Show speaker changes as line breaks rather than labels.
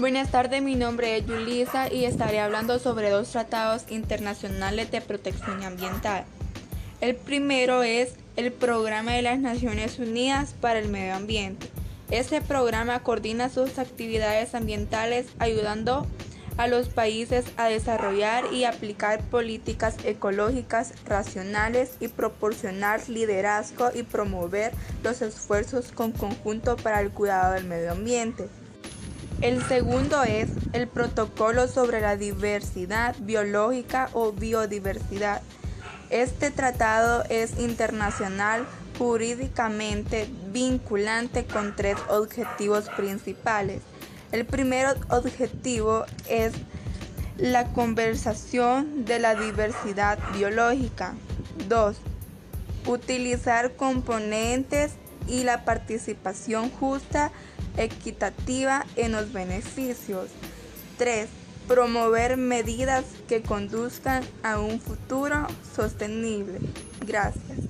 Buenas tardes, mi nombre es Yulisa y estaré hablando sobre dos tratados internacionales de protección ambiental. El primero es el Programa de las Naciones Unidas para el Medio Ambiente. Este programa coordina sus actividades ambientales ayudando a los países a desarrollar y aplicar políticas ecológicas racionales y proporcionar liderazgo y promover los esfuerzos con conjunto para el cuidado del medio ambiente. El segundo es el protocolo sobre la diversidad biológica o biodiversidad. Este tratado es internacional jurídicamente vinculante con tres objetivos principales. El primer objetivo es la conversación de la diversidad biológica. 2. Utilizar componentes y la participación justa equitativa en los beneficios. 3. Promover medidas que conduzcan a un futuro sostenible. Gracias.